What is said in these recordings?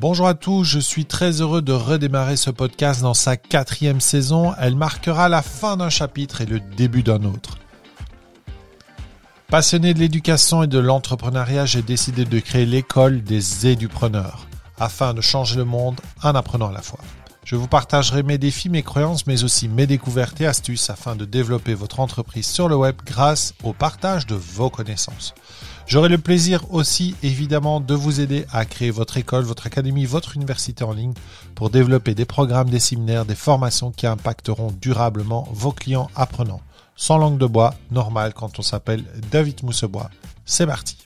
Bonjour à tous, je suis très heureux de redémarrer ce podcast dans sa quatrième saison. Elle marquera la fin d'un chapitre et le début d'un autre. Passionné de l'éducation et de l'entrepreneuriat, j'ai décidé de créer l'école des édupreneurs afin de changer le monde en apprenant à la fois. Je vous partagerai mes défis, mes croyances, mais aussi mes découvertes et astuces afin de développer votre entreprise sur le web grâce au partage de vos connaissances. J'aurai le plaisir aussi évidemment de vous aider à créer votre école, votre académie, votre université en ligne pour développer des programmes, des séminaires, des formations qui impacteront durablement vos clients apprenants. Sans langue de bois, normal quand on s'appelle David Moussebois. C'est parti.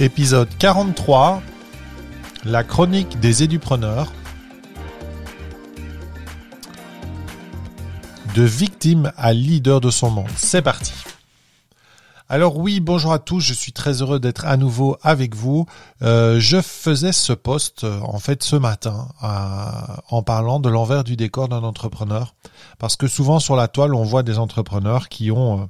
Épisode 43, la chronique des édupreneurs. De victime à leader de son monde. C'est parti. Alors oui, bonjour à tous, je suis très heureux d'être à nouveau avec vous. Euh, je faisais ce post euh, en fait ce matin en parlant de l'envers du décor d'un entrepreneur. Parce que souvent sur la toile, on voit des entrepreneurs qui ont... Euh,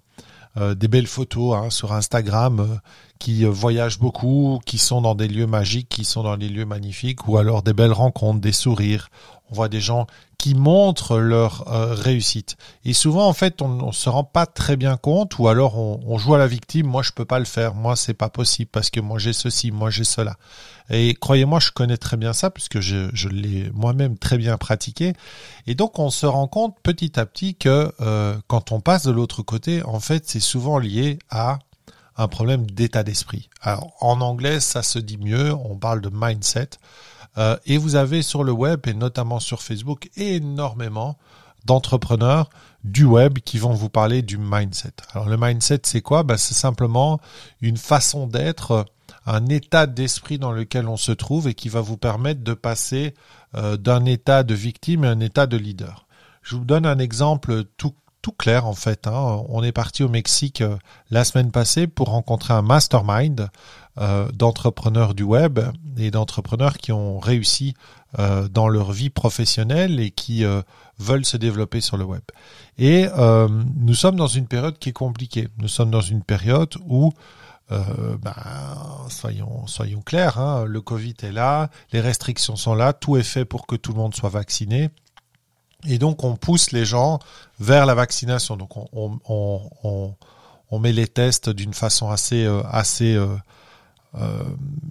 euh, des belles photos hein, sur Instagram euh, qui euh, voyagent beaucoup, qui sont dans des lieux magiques, qui sont dans des lieux magnifiques, ou alors des belles rencontres, des sourires. On voit des gens qui montrent leur réussite. Et souvent, en fait, on ne se rend pas très bien compte, ou alors on, joue à la victime. Moi, je peux pas le faire. Moi, c'est pas possible parce que moi j'ai ceci, moi j'ai cela. Et croyez-moi, je connais très bien ça puisque je, l'ai moi-même très bien pratiqué. Et donc, on se rend compte petit à petit que euh, quand on passe de l'autre côté, en fait, c'est souvent lié à un problème d'état d'esprit. Alors, en anglais, ça se dit mieux. On parle de mindset. Euh, et vous avez sur le web et notamment sur Facebook énormément d'entrepreneurs du web qui vont vous parler du mindset. Alors le mindset, c'est quoi? Ben, C'est simplement une façon d'être un état d'esprit dans lequel on se trouve et qui va vous permettre de passer euh, d'un état de victime à un état de leader. Je vous donne un exemple tout, clair en fait. Hein. On est parti au Mexique euh, la semaine passée pour rencontrer un mastermind euh, d'entrepreneurs du web et d'entrepreneurs qui ont réussi dans leur vie professionnelle et qui veulent se développer sur le web. Et nous sommes dans une période qui est compliquée. Nous sommes dans une période où euh, ben, soyons, soyons clairs, hein, le Covid est là, les restrictions sont là, tout est fait pour que tout le monde soit vacciné. Et donc on pousse les gens vers la vaccination. Donc on, on, on, on met les tests d'une façon assez, euh, assez euh,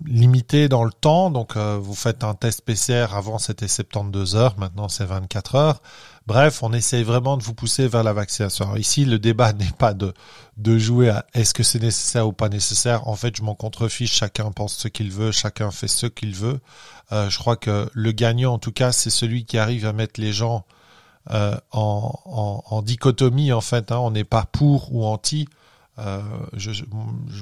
limité dans le temps. Donc euh, vous faites un test PCR, avant c'était 72 heures, maintenant c'est 24 heures. Bref, on essaye vraiment de vous pousser vers la vaccination. ici, le débat n'est pas de, de jouer à est-ce que c'est nécessaire ou pas nécessaire. En fait, je m'en contrefiche, chacun pense ce qu'il veut, chacun fait ce qu'il veut. Euh, je crois que le gagnant, en tout cas, c'est celui qui arrive à mettre les gens en, en, en, dichotomie, en fait. Hein. On n'est pas pour ou anti. Euh, je, je,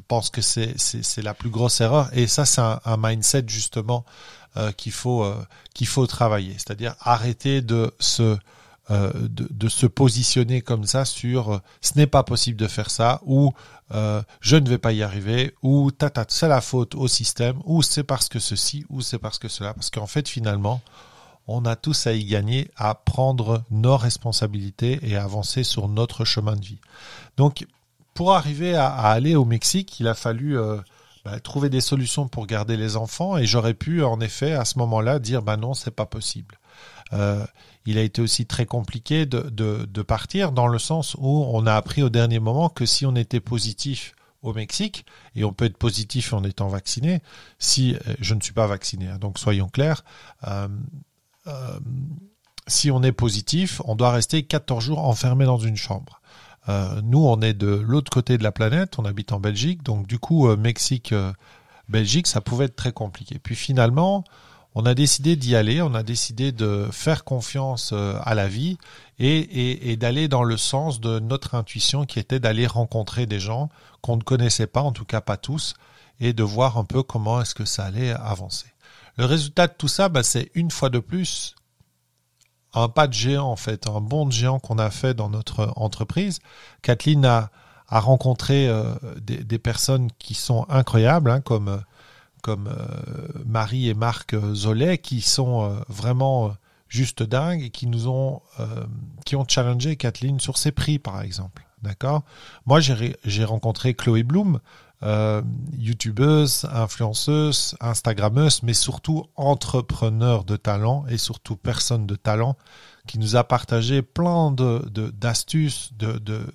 pense que c'est la plus grosse erreur. Et ça, c'est un, un, mindset justement euh, qu'il faut euh, qu'il faut travailler. C'est-à-dire arrêter de se euh, de, de, se positionner comme ça sur ce n'est pas possible de faire ça ou je ne vais pas y arriver ou tata c'est la faute au système ou c'est parce que ceci ou c'est parce que cela parce qu'en fait finalement on a tous à y gagner à prendre nos responsabilités et avancer sur notre chemin de vie. Donc pour arriver à, aller au Mexique, il a fallu euh, bah, trouver des solutions pour garder les enfants et j'aurais pu en effet à ce moment-là dire bah non c'est pas possible. Euh, il a été aussi très compliqué de, partir dans le sens où on a appris au dernier moment que si on était positif au Mexique, et on peut être positif en étant vacciné, si euh, je ne suis pas vacciné, hein, donc soyons clairs, si on est positif, on doit rester 14 jours enfermé dans une chambre. Euh, nous, on est de l'autre côté de la planète, on habite en Belgique, donc du coup, euh, Mexique, euh, Belgique, ça pouvait être très compliqué. Puis finalement, on a décidé d'y aller, on a décidé de faire confiance à la vie et, et, d'aller dans le sens de notre intuition qui était d'aller rencontrer des gens qu'on ne connaissait pas, en tout cas pas tous, et de voir un peu comment est-ce que ça allait avancer. Le résultat de tout ça, bah, c'est une fois de plus un pas de géant en fait, un bond de géant qu'on a fait dans notre entreprise. Kathleen a, rencontré euh, des, personnes qui sont incroyables, hein, comme, comme euh, Marie et Marc Zolet, qui sont euh, vraiment juste dingues et qui nous ont, euh, qui ont challengé Kathleen sur ses prix, par exemple. D'accord? Moi, j'ai rencontré Chloé Bloom, euh, youtubeuse, influenceuse, instagrammeuse, mais surtout entrepreneur de talent et surtout personne de talent qui nous a partagé plein d'astuces, de, de,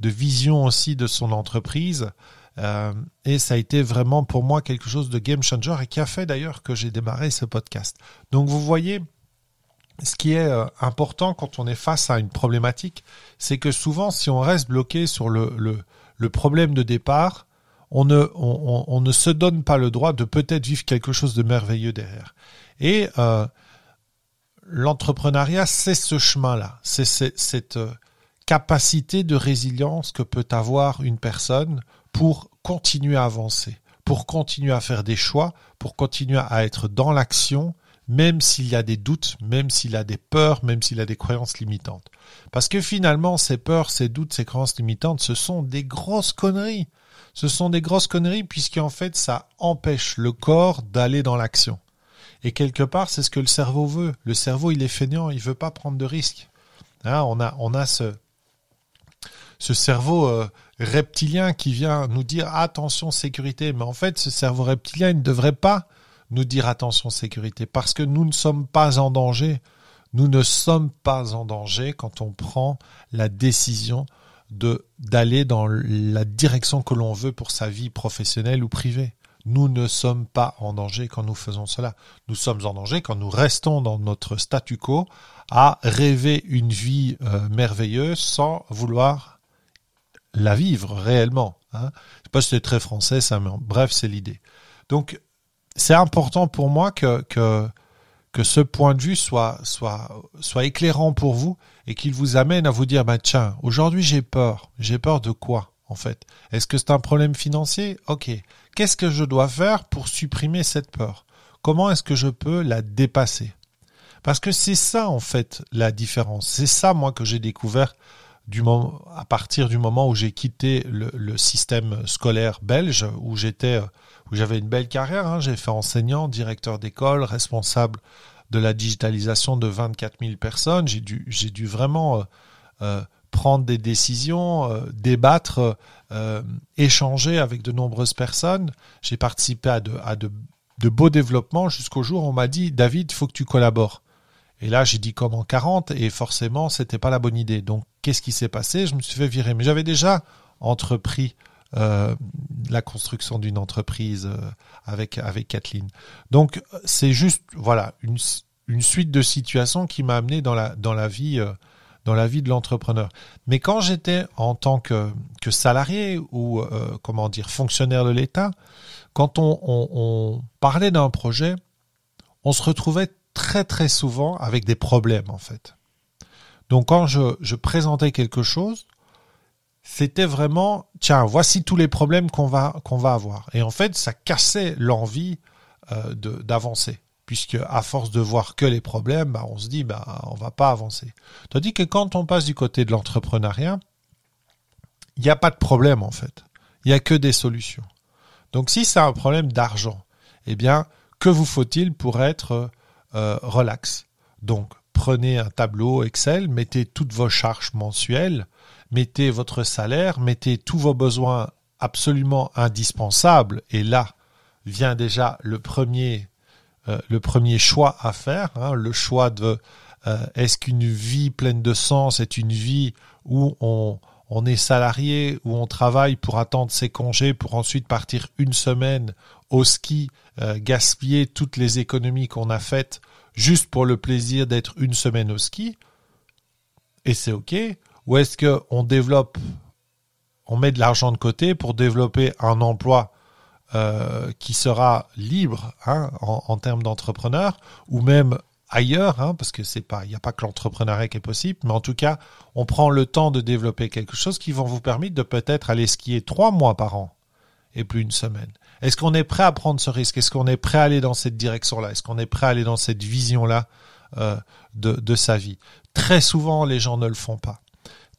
de, visions aussi de son entreprise. Euh, et ça a été vraiment pour moi quelque chose de game changer et qui a fait d'ailleurs que j'ai démarré ce podcast. Donc vous voyez, ce qui est euh, important quand on est face à une problématique, c'est que souvent si on reste bloqué sur le, le problème de départ, on ne, on, ne se donne pas le droit de peut-être vivre quelque chose de merveilleux derrière. Et euh, l'entrepreneuriat, c'est ce chemin-là, c'est cette euh, capacité de résilience que peut avoir une personne pour continuer à avancer, pour continuer à faire des choix, pour continuer à être dans l'action, même s'il y a des doutes, même s'il a des peurs, même s'il a des croyances limitantes. Parce que finalement, ces peurs, ces doutes, ces croyances limitantes, ce sont des grosses conneries. Ce sont des grosses conneries puisqu'en fait, ça empêche le corps d'aller dans l'action. Et quelque part, c'est ce que le cerveau veut. Le cerveau, il est feignant, il veut pas prendre de risques. Hein, on a, on a ce, ce cerveau euh, reptilien qui vient nous dire attention sécurité. Mais en fait, ce cerveau reptilien, il ne devrait pas nous dire attention sécurité parce que nous ne sommes pas en danger. Nous ne sommes pas en danger quand on prend la décision de d'aller dans la direction que l'on veut pour sa vie professionnelle ou privée. Nous ne sommes pas en danger quand nous faisons cela. Nous sommes en danger quand nous restons dans notre statu quo à rêver une vie euh, merveilleuse sans vouloir la vivre réellement. Hein. Je sais pas si c'est très français ça, mais bref, c'est l'idée. Donc, c'est important pour moi que, que, que ce point de vue soit, soit, soit éclairant pour vous et qu'il vous amène à vous dire, bah, tiens, aujourd'hui j'ai peur. J'ai peur de quoi, en fait? Est-ce que c'est un problème financier? Ok. Qu'est-ce que je dois faire pour supprimer cette peur? Comment est-ce que je peux la dépasser? Parce que c'est ça en fait la différence. C'est ça moi que j'ai découvert à partir du moment où j'ai quitté le, système scolaire belge, où j'étais, où j'avais une belle carrière. Hein. J'ai fait enseignant, directeur d'école, responsable de la digitalisation de 24 000 personnes. J'ai dû, j'ai dû vraiment euh, euh, prendre des décisions, euh, débattre, échanger avec de nombreuses personnes. J'ai participé à de, à de beaux développements jusqu'au jour où on m'a dit David, il faut que tu collabores. Et là, j'ai dit comme en 40 et forcément, c'était pas la bonne idée. Donc, qu'est-ce qui s'est passé? Je me suis fait virer. Mais j'avais déjà entrepris euh, la construction d'une entreprise euh, avec avec Kathleen. Donc, c'est juste voilà une, une suite de situations qui m'a amené dans la dans la vie euh, dans la vie de l'entrepreneur. Mais quand j'étais en tant que, que salarié ou comment dire fonctionnaire de l'État, quand on, parlait d'un projet, on se retrouvait très très souvent avec des problèmes en fait. Donc quand je, présentais quelque chose, c'était vraiment tiens voici tous les problèmes qu'on va va avoir et en fait ça cassait l'envie euh, d'avancer puisque à force de voir que les problèmes, bah, on se dit bah on va pas avancer. Tandis que quand on passe du côté de l'entrepreneuriat, il n'y a pas de problème en fait. Il n'y a que des solutions. Donc si c'est un problème d'argent, eh bien, que vous faut-il pour être euh, relax. Donc prenez un tableau Excel, mettez toutes vos charges mensuelles, mettez votre salaire, mettez tous vos besoins absolument indispensables, et là vient déjà le premier euh, le premier choix à faire, hein, le choix de euh, est-ce qu'une vie pleine de sens est une vie où on, on est salarié, où on travaille pour attendre ses congés, pour ensuite partir une semaine au ski, euh, gaspiller toutes les économies qu'on a faites juste pour le plaisir d'être une semaine au ski, et c'est ok, ou est-ce qu'on développe, on met de l'argent de côté pour développer un emploi euh, qui sera libre hein, en, en, termes d'entrepreneur ou même ailleurs, hein, parce que c'est pas, il n'y a pas que l'entrepreneuriat qui est possible, mais en tout cas, on prend le temps de développer quelque chose qui va vous permettre de peut-être aller skier trois mois par an et plus une semaine. Est-ce qu'on est prêt à prendre ce risque? Est-ce qu'on est prêt à aller dans cette direction-là? Est-ce qu'on est prêt à aller dans cette vision-là euh, de, de sa vie? Très souvent, les gens ne le font pas.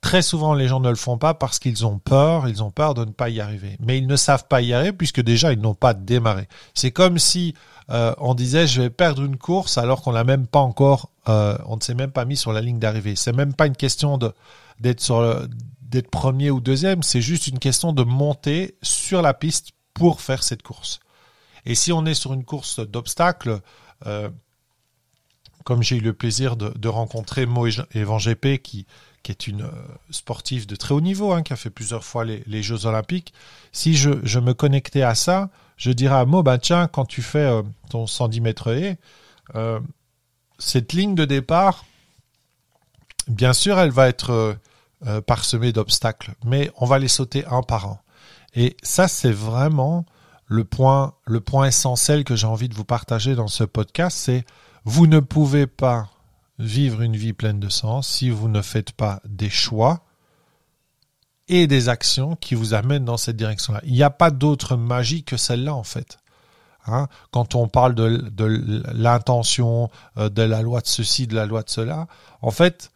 Très souvent, les gens ne le font pas parce qu'ils ont peur, ils ont peur de ne pas y arriver. Mais ils ne savent pas y arriver puisque déjà, ils n'ont pas démarré. C'est comme si euh, on disait je vais perdre une course alors qu'on l'a même pas encore, euh, on ne s'est même pas mis sur la ligne d'arrivée. C'est même pas une question de d'être premier ou deuxième, c'est juste une question de monter sur la piste pour faire cette course. Et si on est sur une course d'obstacles, euh, comme j'ai eu le plaisir de, rencontrer Mo Evan GP, qui, qui est une sportive de très haut niveau, hein, qui a fait plusieurs fois les, Jeux Olympiques, si je, me connectais à ça, je dirais à Mo, bah tiens, quand tu fais euh, ton 110 mètres et euh, cette ligne de départ, bien sûr, elle va être euh, parsemée d'obstacles, mais on va les sauter un par un. Et ça, c'est vraiment le point, le point essentiel que j'ai envie de vous partager dans ce podcast, c'est vous ne pouvez pas vivre une vie pleine de sens si vous ne faites pas des choix et des actions qui vous amènent dans cette direction-là. Il n'y a pas d'autre magie que celle-là, en fait. Hein? Quand on parle de, l'intention, euh, de la loi de ceci, de la loi de cela, en fait,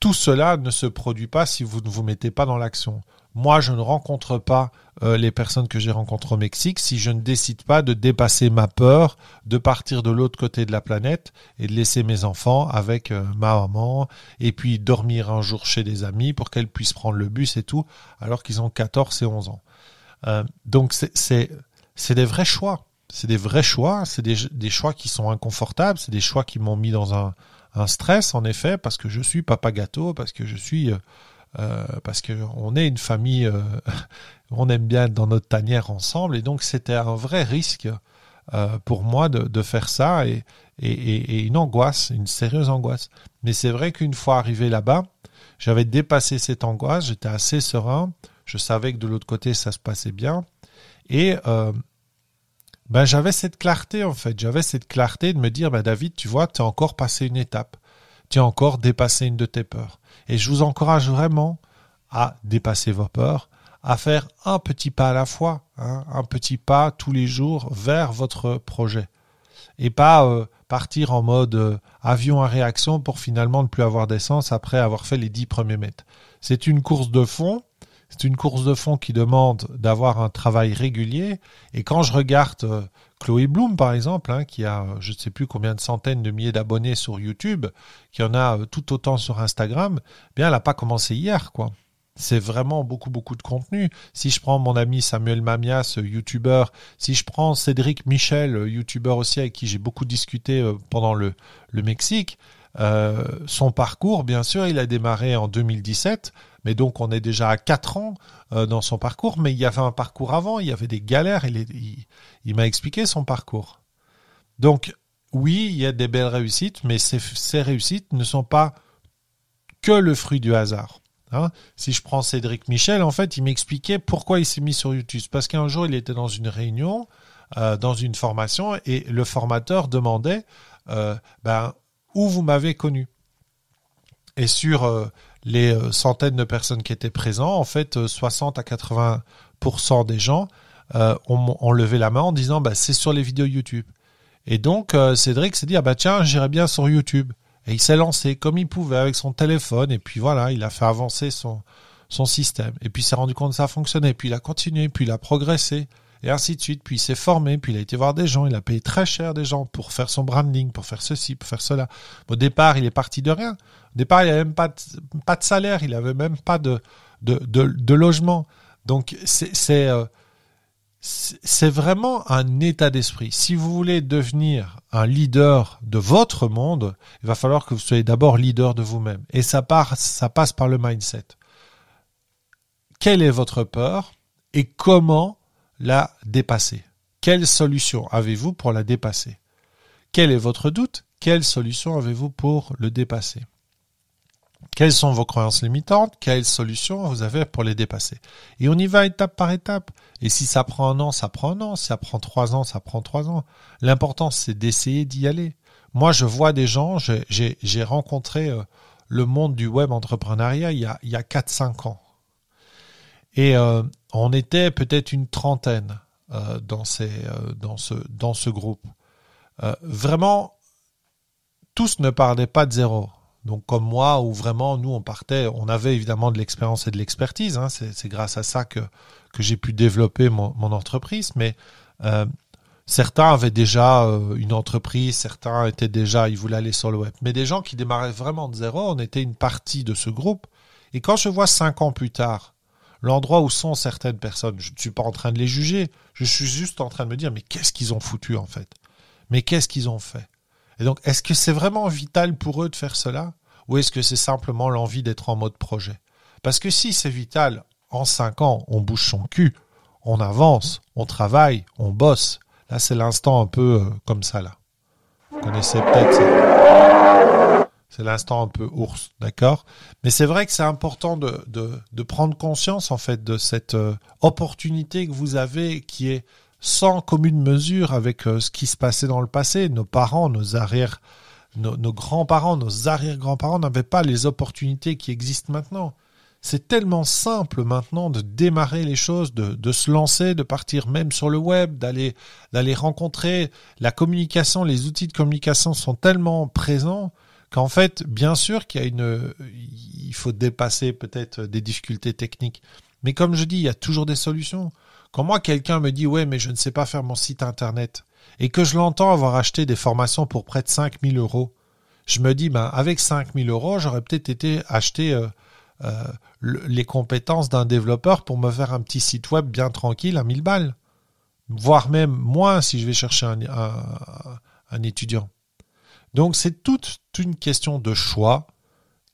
tout cela ne se produit pas si vous ne vous mettez pas dans l'action. Moi, je ne rencontre pas euh, les personnes que j'ai rencontrées au Mexique si je ne décide pas de dépasser ma peur, de partir de l'autre côté de la planète et de laisser mes enfants avec euh, ma maman et puis dormir un jour chez des amis pour qu'elles puissent prendre le bus et tout, alors qu'ils ont 14 et 11 ans. Euh, donc c'est des vrais choix. C'est des vrais choix, c'est des, choix qui sont inconfortables, c'est des choix qui m'ont mis dans un stress en effet parce que je suis papa gâteau, parce que je suis euh, parce qu'on est une famille, euh, on aime bien être dans notre tanière ensemble, et donc c'était un vrai risque euh, pour moi de, faire ça et, une angoisse, une sérieuse angoisse. Mais c'est vrai qu'une fois arrivé là-bas, j'avais dépassé cette angoisse, j'étais assez serein, je savais que de l'autre côté ça se passait bien, et ben, j'avais cette clarté en fait, j'avais cette clarté de me dire, ben, David, tu vois, tu as encore passé une étape, tu as encore dépassé une de tes peurs. Et je vous encourage vraiment à dépasser vos peurs, à faire un petit pas à la fois, hein, un petit pas tous les jours vers votre projet. Et pas euh, partir en mode euh, avion à réaction pour finalement ne plus avoir d'essence après avoir fait les dix premiers mètres. C'est une course de fond, c'est une course de fond qui demande d'avoir un travail régulier. Et quand je regarde euh, Chloé Bloom, par exemple, hein, qui a je ne sais plus combien de centaines de milliers d'abonnés sur YouTube, qui en a euh, tout autant sur Instagram, eh bien elle n'a pas commencé hier, quoi. C'est vraiment beaucoup, beaucoup de contenu. Si je prends mon ami Samuel Mamias, euh, YouTuber, si je prends Cédric Michel, YouTuber aussi avec qui j'ai beaucoup discuté pendant le, Mexique, euh, son parcours, bien sûr, il a démarré en 2017, mais donc on est déjà à 4 ans euh, dans son parcours, mais il y avait un parcours avant, il y avait des galères, il, m'a expliqué son parcours. Donc oui, il y a des belles réussites, mais ces, réussites ne sont pas que le fruit du hasard. Hein. si je prends Cédric Michel, en fait, il m'expliquait pourquoi il s'est mis sur YouTube. Parce qu'un jour, il était dans une réunion, euh, dans une formation, et le formateur demandait, ben, où vous m'avez connu. Et sur euh, les euh, centaines de personnes qui étaient présentes, en fait, 60 euh, à 80% des gens ont, levé la main en disant bah, c'est sur les vidéos YouTube. Et donc Cédric s'est dit ah bah tiens j'irai bien sur YouTube. Et il s'est lancé comme il pouvait avec son téléphone et puis voilà il a fait avancer son son système. Et puis il s'est rendu compte que ça fonctionnait. Puis il a continué, puis il a progressé et ainsi de suite. Puis il s'est formé, puis il a été voir des gens, il a payé très cher des gens pour faire son branding, pour faire ceci, pour faire cela. Au départ, il est parti de rien. Au départ, il n'avait même pas de, pas de salaire, il n'avait même pas de, de, de, logement. Donc c'est euh, c'est vraiment un état d'esprit. Si vous voulez devenir un leader de votre monde, il va falloir que vous soyez d'abord leader de vous-même. Et ça, part, ça passe par le mindset. Quelle est votre peur et comment la dépasser Quelle solution avez-vous pour la dépasser? Quel est votre doute? Quelle solution avez-vous pour le dépasser? Quelles sont vos croyances limitantes? Quelle solution vous avez pour les dépasser? Et on y va étape par étape. Et si ça prend un an, ça prend un an. Si ça prend trois ans, ça prend trois ans. L'important, c'est d'essayer d'y aller. Moi, je vois des gens, j'ai rencontré euh, le monde du web entrepreneuriat il y a, a 4-5 ans. Et euh, on était peut-être une trentaine euh, dans, euh, dans, ce, dans ce groupe. vraiment, tous ne parlaient pas de zéro. Donc comme moi, où vraiment nous on partait, on avait évidemment de l'expérience et de l'expertise. Hein, c'est grâce à ça que j'ai pu développer mon, mon entreprise. Mais certains avaient déjà une entreprise, certains étaient déjà, ils voulaient aller sur le web. Mais des gens qui démarraient vraiment de zéro, on était une partie de ce groupe. Et quand je vois cinq ans plus tard l'endroit où sont certaines personnes, je ne suis pas en train de les juger, je suis juste en train de me dire mais qu'est-ce qu'ils ont foutu en fait? Mais qu'est-ce qu'ils ont fait? Et donc, est-ce que c'est vraiment vital pour eux de faire cela? Ou est-ce que c'est simplement l'envie d'être en mode projet? Parce que si c'est vital, en cinq ans, on bouge son cul, on avance, on travaille, on bosse. Là, c'est l'instant un peu euh, comme ça, là. Vous connaissez peut-être ça. C'est l'instant un peu ours, d'accord? Mais c'est vrai que c'est important de, de, prendre conscience, en fait, de cette euh, opportunité que vous avez qui est sans commune mesure avec euh, ce qui se passait dans le passé. Nos parents, nos arrière, nos, grands-parents, nos arrière-grands-parents n'avaient pas les opportunités qui existent maintenant. C'est tellement simple maintenant de démarrer les choses, de, de, se lancer, de partir même sur le web, d'aller rencontrer. La communication, les outils de communication sont tellement présents qu'en fait, bien sûr qu'il y a une, il faut dépasser peut-être des difficultés techniques. Mais comme je dis, il y a toujours des solutions. Quand moi, quelqu'un me dit, ouais, mais je ne sais pas faire mon site internet, et que je l'entends avoir acheté des formations pour près de 5000 euros, je me dis, ben, avec 5000 euros, j'aurais peut-être été acheter euh, euh, les compétences d'un développeur pour me faire un petit site web bien tranquille à 1000 balles. Voire même moins si je vais chercher un étudiant. Donc c'est toute une question de choix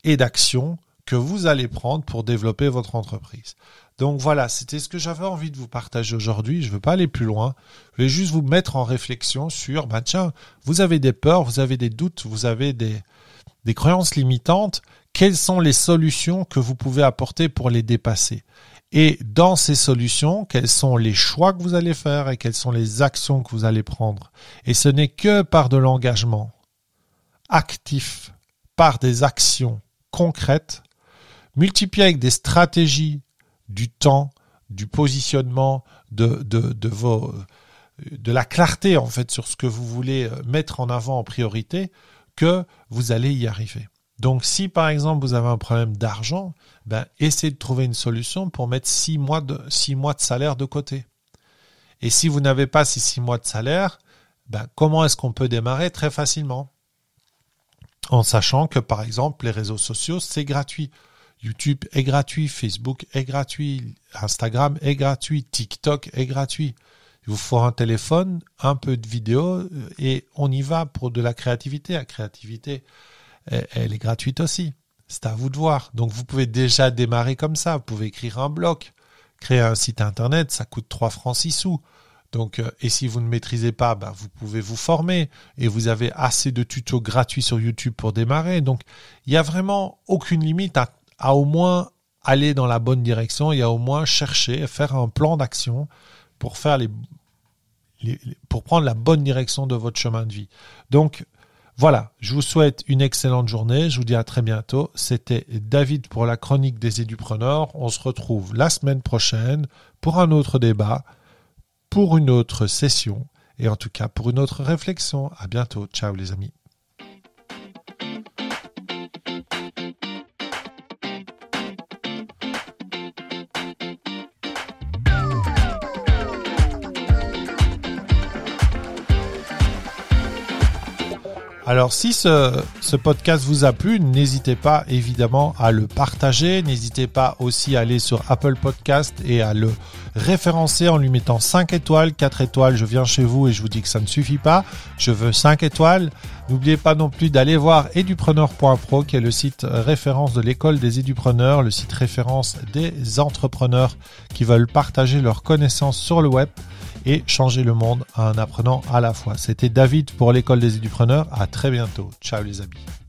et d'action que vous allez prendre pour développer votre entreprise. Donc voilà, c'était ce que j'avais envie de vous partager aujourd'hui. Je ne veux pas aller plus loin. Je vais juste vous mettre en réflexion sur, bah tiens, vous avez des peurs, vous avez des doutes, vous avez des, des croyances limitantes. Quelles sont les solutions que vous pouvez apporter pour les dépasser? Et dans ces solutions, quels sont les choix que vous allez faire et quelles sont les actions que vous allez prendre? Et ce n'est que par de l'engagement actif, par des actions concrètes, multiplié avec des stratégies du temps, du positionnement, de, de, de, la clarté en fait sur ce que vous voulez euh, mettre en avant en priorité, que vous allez y arriver. Donc si par exemple vous avez un problème d'argent, ben, essayez de trouver une solution pour mettre six mois de, six mois de salaire de côté. Et si vous n'avez pas ces six mois de salaire, ben, comment est-ce qu'on peut démarrer? Très facilement. En sachant que par exemple les réseaux sociaux, c'est gratuit. YouTube est gratuit, Facebook est gratuit, Instagram est gratuit, TikTok est gratuit. Il vous faut un téléphone, un peu de vidéo euh, et on y va pour de la créativité. La créativité, elle est gratuite aussi. C'est à vous de voir. Donc vous pouvez déjà démarrer comme ça. Vous pouvez écrire un blog, créer un site internet, ça coûte 3 francs 6 sous. Donc, euh, et si vous ne maîtrisez pas, ben, vous pouvez vous former et vous avez assez de tutos gratuits sur YouTube pour démarrer. Donc, il n'y a vraiment aucune limite à à au moins aller dans la bonne direction et à au moins chercher, faire un plan d'action pour faire les, pour prendre la bonne direction de votre chemin de vie. Donc voilà, je vous souhaite une excellente journée. Je vous dis à très bientôt. C'était David pour la chronique des édupreneurs. On se retrouve la semaine prochaine pour un autre débat, pour une autre session et en tout cas pour une autre réflexion. À bientôt. Ciao les amis. Alors si ce, podcast vous a plu, n'hésitez pas évidemment à le partager, n'hésitez pas aussi à aller sur Apple Podcast et à le référencer en lui mettant 5 étoiles, 4 étoiles, je viens chez vous et je vous dis que ça ne suffit pas, je veux 5 étoiles. N'oubliez pas non plus d'aller voir edupreneur.pro qui est le site référence de l'école des édupreneurs, le site référence des entrepreneurs qui veulent partager leurs connaissances sur le web et changer le monde en apprenant à la fois. C'était David pour l'école des édupreneurs. À très bientôt. Ciao les amis.